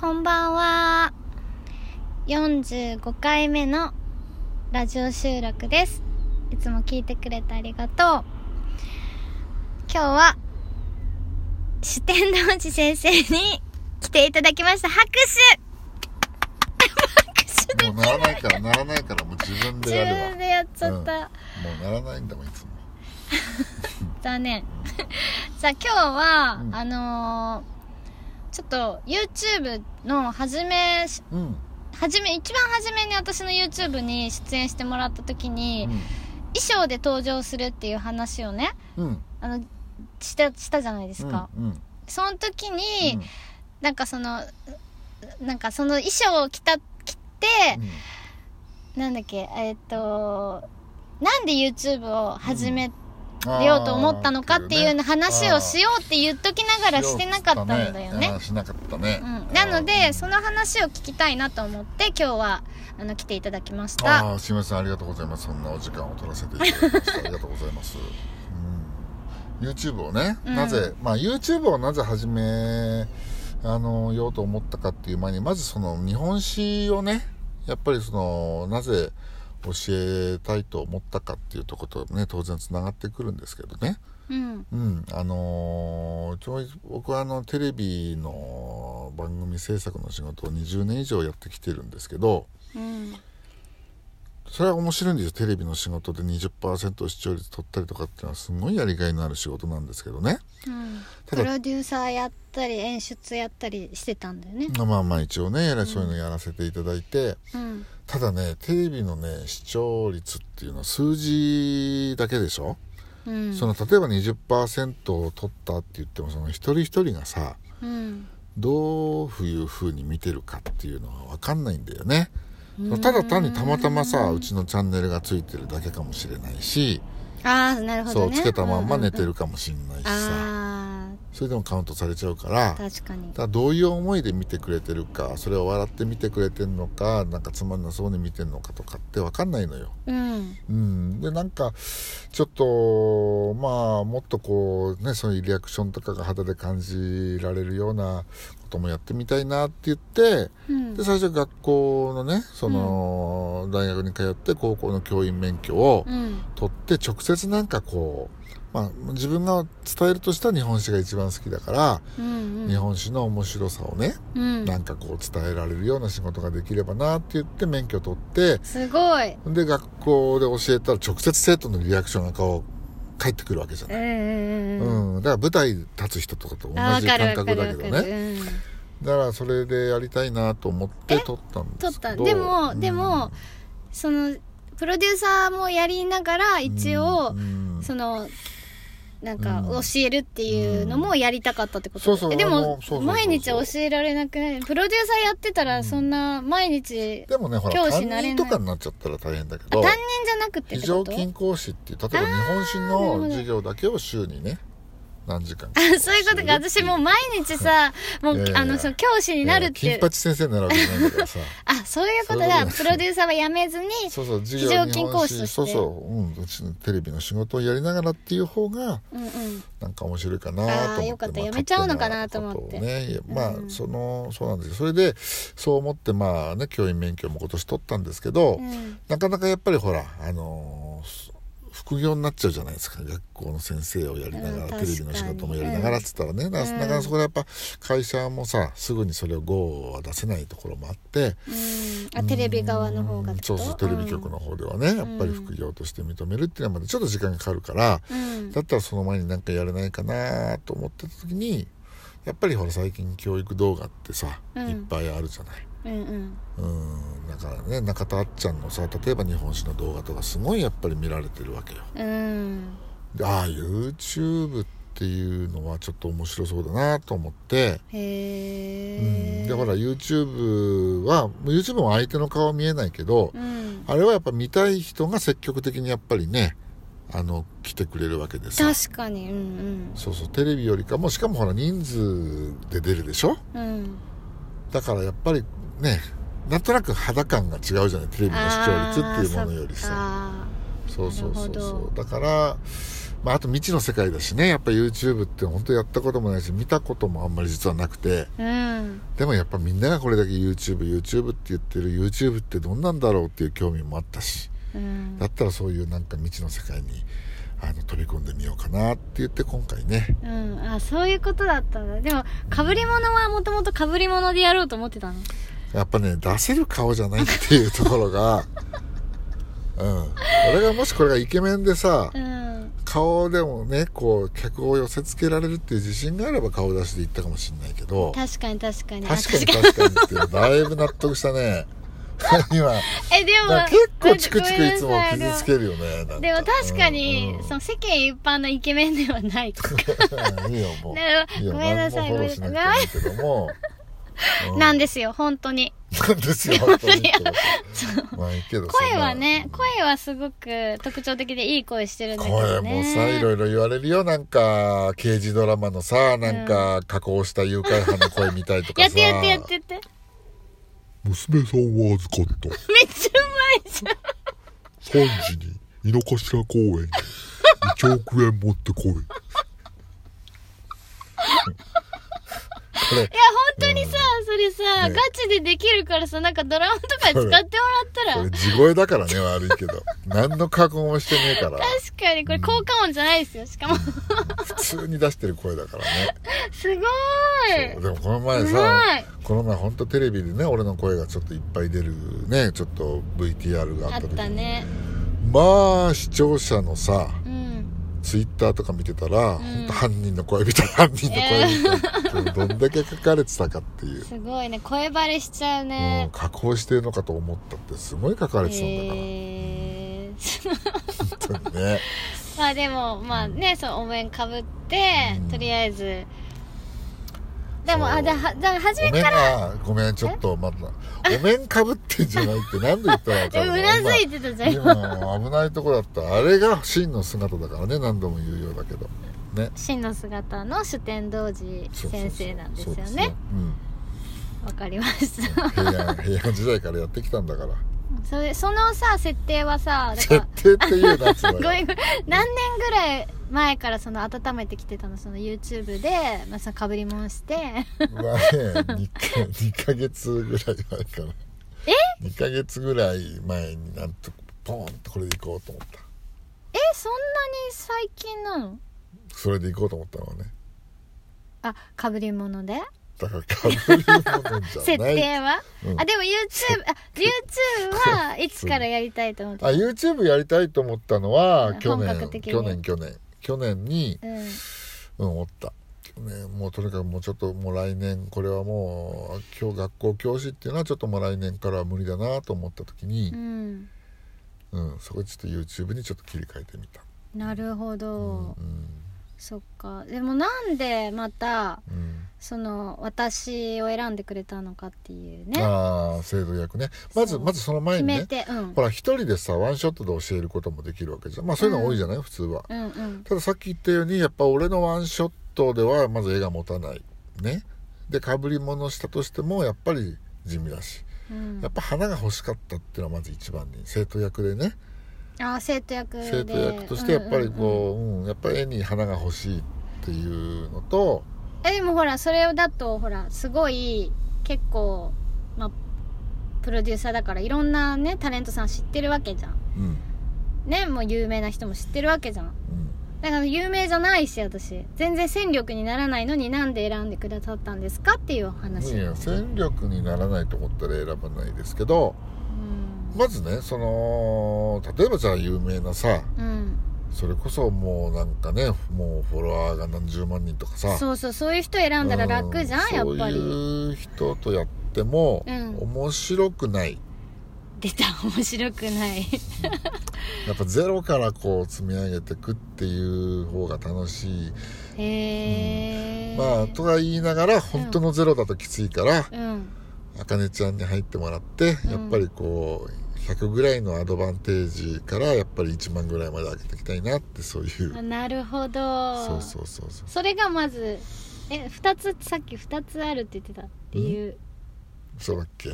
こんばんは。45回目のラジオ収録です。いつも聞いてくれてありがとう。今日は、四天王寺先生に来ていただきました。拍手拍手でもうならないからならないからもう自分で自やるわ分でやっちゃった。もうならないんだもんいつも 残念。さあ今日は、うんあのーちょっと YouTube の初め、うん。初め、一番初めに私の YouTube に出演してもらった時に、衣装で登場するっていう話をね、うん。うんあの、した、したじゃないですか。うんうん。その時に、うん。なんかその、なんかその衣装を着た、着て、なんだっけ、えーっと、なんで YouTube を始めようと思ったのかっていうの話をしようって言っときながらしてなかったんだよね。しなかったね。うん、なので、その話を聞きたいなと思って、今日は、あの、来ていただきました。ああすみません。ありがとうございます。そんなお時間を取らせていただきました。ありがとうございます、うん、YouTube をね、うん。なぜまあ YouTube をなぜ始めあのようと思ったかっていう前にまずその日本史をねやっぱりそのなぜ教えたいと思ったかっていうところとね当然つながってくるんですけどねうん。うん、あのーちょい僕はあのテレビの番組制作の仕事を20年以上やってきてるんですけどうん。それは面白いんですよテレビの仕事で20%視聴率取ったりとかっていうのはすごいやりがいのある仕事なんですけどねうん。プロデューサーやったり、演出やったりしてたんだよね。まあまあ一応ねやらそういうのやらせていただいて、うん。ただねテレビのね視聴率っていうのは数字だけでしょ、うん。その例えば20%を取ったって言ってもその一人一人がさうん。どういう風に見てるかっていうのは分かんないんだよね。ただ単にたまたまさうちのチャンネルがついてるだけかもしれないし、ああ、なるほどね。そうつけたまんま寝てる。るかもしれないしさ、あそれでもカウントされちゃうからあ、確かにだ。どういう思いで見てくれてるかそれを笑って見てくれてるのかなんかつまんなそうに見てるのかとかって分かんないのよ。うん。うん、でなんかちょっとまあもっとこうねそういうリアクションとかが肌で感じられるようなこともやってみたいなって言ってうんで。最初学校のねその、大学に通って高校の教員免許をうん。取って直接なんかこう、まあ、自分が伝えるとしたら日本史が一番好きだから、うん。うん。日本史の面白さをねうん。なんかこう伝えられるような仕事ができればなって言って免許取ってすごい。で学校で教えたら直接生徒のリアクションがこう返ってくるわけじゃない、うんうんうん。うんだから舞台立つ人とかと同じ感覚だけどねるだからそれでやりたいなと思って取ったんうん撮った。ですけどでも、うん。でも、その、プロデューサーもやりながら、一応う、んその、なんか、うん。教えるっていうのもやりたかったってことそうそうえでも毎日教えられなくないプロデューサーやってたら、そんな、毎日、でもねほら教師担なれない。任とかになっちゃったら大変だけあ、ど担任じゃなくてっ非常勤講師っていう例えば日本史の授業だけを週にね何時間か。あ、そういうことか。私もう毎日さ、もう、あの、その教師になるっていう。金八先生になるわけじゃないからさ。あ、そういうことだ。プロデューサーは辞めずに、そうそう非常勤講師として。そうそう、うん、うちのテレビの仕事をやりながらっていう方がうんうん。なんか面白いかなと思ってあーよかった。まあやめちゃうのかなと思って。ね。まあ、うん。そのそうなんですよ。それでそう思ってまあね教員免許も今年取ったんですけど、うん。なかなかやっぱりほらあのー副業になっちゃうじゃないですか学校の先生をやりながら、うんテレビの仕事もやりながらっつったらね、なうんなかなかそこでやっぱ会社もさすぐにそれを GO は出せないところもあってうん。あ、テレビ側の方がそうそうテレビ局の方ではね、やっぱり副業として認めるっていうのはまでちょっと時間がかかるから、うん。だったらその前になんかやれないかなと思ってた時にやっぱりほら最近教育動画ってさ、うんいっぱいあるじゃない。うんうん。うんだからね中田あっちゃんのさ例えば日本史の動画とかすごいやっぱり見られてるわけよ。うん。でああ YouTube っていうのはちょっと面白そうだなと思って、へうん、え。でほら YouTube は YouTube も相手の顔見えないけど、うん。あれはやっぱ見たい人が積極的にやっぱりねあの来てくれるわけでさ確かに。うんそうそうテレビよりかもしかもほら人数で出るでしょ？うん。うん。だからやっぱりねなんとなく肌感が違うじゃないテレビの視聴率っていうものよりさ。あそうそうそうそう。だからまあ、あと未知の世界だしねやっぱ YouTube って本当やったこともないし見たこともあんまり実はなくて。うん。でもやっぱみんながこれだけ YouTubeYouTube って言ってる YouTube ってどんなんだろうっていう興味もあったし。うん。だったらそういうなんか未知の世界にあの飛び込んでみようかなって言って今回ね。うん、あそういうことだったんだ。でもかぶり物はもともとかぶり物でやろうと思ってたの？やっぱね出せる顔じゃないっていうところが うん。俺がもしこれがイケメンでさうん。顔でもねこう客を寄せ付けられるっていう自信があれば顔出しで言ったかもしれないけど確かに確かに。あ確かに確かに。っていうだいぶ納得したね。今。えでも結構チクチクいつも傷つけるよねでも確かに、うんうん。その世間一般のイケメンではないとか。いいよもう。ごめんなさい。何もフォローしなくてもいいけども、うなんですよ本当に。なんですよ本当に。まあいいけど声はね声はすごく特徴的でいい声してるんだけど声ねもさいろいろ言われるよなんか刑事ドラマのさなんか加工した誘拐犯の声みたいとかさ。やってやってやってやって娘さんを預かった。めっちゃうまいじゃん。3時に井の頭公園に1億円持ってこいこれ。いや、本当にさ、それさ、ね。ガチでできるからさ、なんかドラマとかで使ってもらったら、これ地声だからね悪いけど。何の加工もしてねえから。確かにこれ効果音じゃないですよ。しかも、普通に出してる声だからね。すごそう。いでもこの前うさまい。この前本当テレビでね俺の声がちょっといっぱい出るねちょっと VTR がああっった時たね。まあ視聴者のさうん。ツイッターとか見てたら、本当犯人の声みたい犯人の声みたいどんだけ書かれてたかっていう、すごいね。声バレしちゃううんね。加工してるのかと思ったってすごい書かれてたんだから、えー、本当にね。まあでも、まあね、そのお面かぶって、うん。とりあえず、でも、そう。あ、だ、はだ、初めから、がごめんちょっとまたお面かぶってんじゃないって何度言ったら分かえる うなずいてたじゃん、今危ないとこだった。あれが真の姿だからね何度も言うようだけど。ね。真の姿の主天童寺そうそうそう先生なんですよね。うん。わかりました。平安平安時代からやってきたんだから。それそのさ設定はさ設定っていうなごめん。何年ぐらい前からその温めてきてたのその YouTube で、まあ、そのかぶりもんして。まあね2か2ヶ月ぐらい前から。え？2ヶ月ぐらい前になんとポーンとこれでいこうと思った。えそんなに最近なの？それでいこうと思ったのはね。あかぶり物で？だからかぶり物じゃない。設定は、うん。あでも YouTube あ YouTube はいつからやりたいと思ってあ YouTube やりたいと思ったのはうん。去年去年去年去年にうん。うん思った。去年もうとにかくもうちょっともう来年これはもう今日学校教師っていうのはちょっともう来年からは無理だなと思った時にう、ん。うんそこでちょっと YouTube にちょっと切り替えてみた、なるほど、うんそっか。でもなんでまたうんその私を選んでくれたのかっていうね。ああ制度役ね。まずまずその前決めにねてうん。ほら一人でさワンショットで教えることもできるわけじゃん。まあそういうのは多いじゃない、普通は。うんうん。たださっき言ったようにやっぱ俺のワンショットではまず絵が持たない。ね。でかぶり物したとしてもやっぱり地味だし。うん。やっぱ花が欲しかったっていうのはまず一番に生徒役でねあー生徒役で。生徒役としてやっぱりこう、うんやっぱり絵に花が欲しいっていうのとえでもほらそれだとほらすごい結構まあプロデューサーだからいろんなねタレントさん知ってるわけじゃん。うん。ねもう有名な人も知ってるわけじゃん。うん。だから有名じゃないし私。全然戦力にならないのになんで選んでくださったんですかっていう話いや戦力にならないと思ったら選ばないですけどうんまずねその例えばじゃあ有名なさうん。それこそもうなんかねもうフォロワーが何十万人とかさそうそうそういう人選んだら楽じゃん、うんやっぱり。そういう人とやってもうん。面白くない、出た面白くない。やっぱゼロからこう積み上げていくっていう方が楽しい。へえまあとは言いながら本当のゼロだときついからうんあかねちゃんに入ってもらってうん。やっぱりこう100ぐらいのアドバンテージからやっぱり1万ぐらいまで上げていきたいなってそういう。あなるほど。そうそうそうそう。それがまずえ2つさっき2つあるって言ってたっていう、そうだっけ、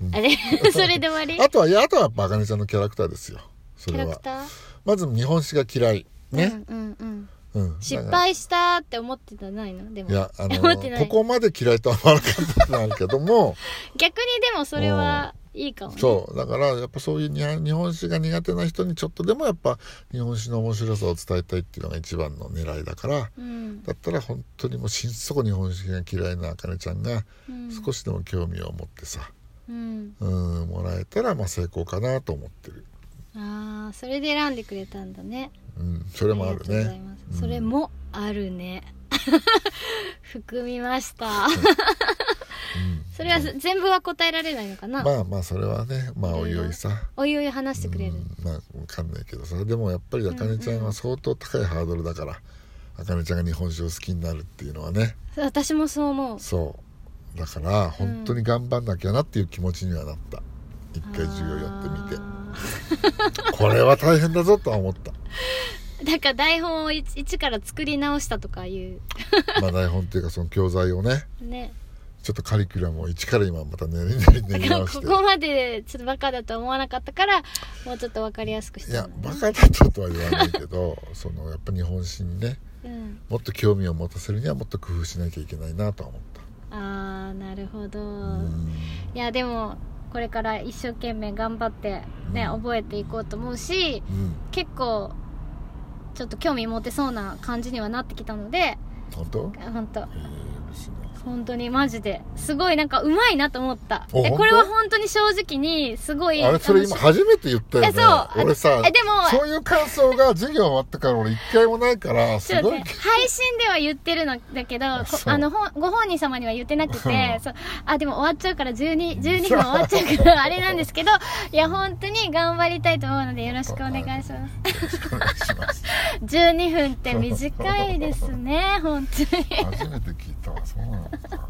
うん。あれ？それで終わり？あとはいやあとはやっぱあかねちゃんのキャラクターですよ。そキャれはラクター？まず日本史が嫌い。ね、うんうんうんうん。失敗したって思ってたんないの？でも。いやあの ここまで嫌いとは思わなかったってのはあるけども。逆にでもそれはいいかもね。そう。だからやっぱそういうに日本史が苦手な人にちょっとでもやっぱ日本史の面白さを伝えたいっていうのが一番の狙いだから。うん。だったら本当にもう心底日本史が嫌いなあかねちゃんがうん。少しでも興味を持ってさ、うん。うん、もらえたらまあ成功かなと思ってる、ああそれで選んでくれたんだねうん、それもあるね。それもあるね。含みました。うん。それは全部は答えられないのかな、まあまあそれはねまあおいおいさ。おいおい話してくれる、うん。まあわかんないけどさ。でもやっぱりあかねちゃんは相当高いハードルだからあかねちゃんが日本酒を好きになるっていうのはね。私もそう思う。そう。だから本当に頑張んなきゃなっていう気持ちにはなった。一回授業やってみて。あこれは大変だぞとは思ったーだから台本を一一から作り直したとかいう。まあ台本っていうかその教材をね。ね。ちょっとカリキュラムを一から今また練り練り練だからり直して。ここまでちょっとバカだと思わなかったからもうちょっと分かりやすくしいやバカだったとは言わないけど そのやっぱ日本史にねうん、もっと興味を持たせるにはもっと工夫しなきゃいけないなとは思った。ああなるほど、うん。いやでもこれから一生懸命頑張ってね、うん。覚えていこうと思うしうん。結構ちょっと興味持てそうな感じにはなってきたので。本当？本当。えー別に本当にマジで。すごいなんかうまいなと思った。えこれは本当？に正直にすごいあれそれ今初めて言ったよね。えそう。俺さえでもそういう感想が授業終わってから俺一回もないからすごい。ね、配信では言ってるのだけど、あの、ご本人様には言ってなくうん。て、そう、あ、でも終わっちゃうから12、12分 終わっちゃうから、あれなんですけど、いや、本当に頑張りたいと思うので、よろしくお願いします。よろしくお願いします。12分って短いですね、本当に。初めて聞いたわそうなの。かそう。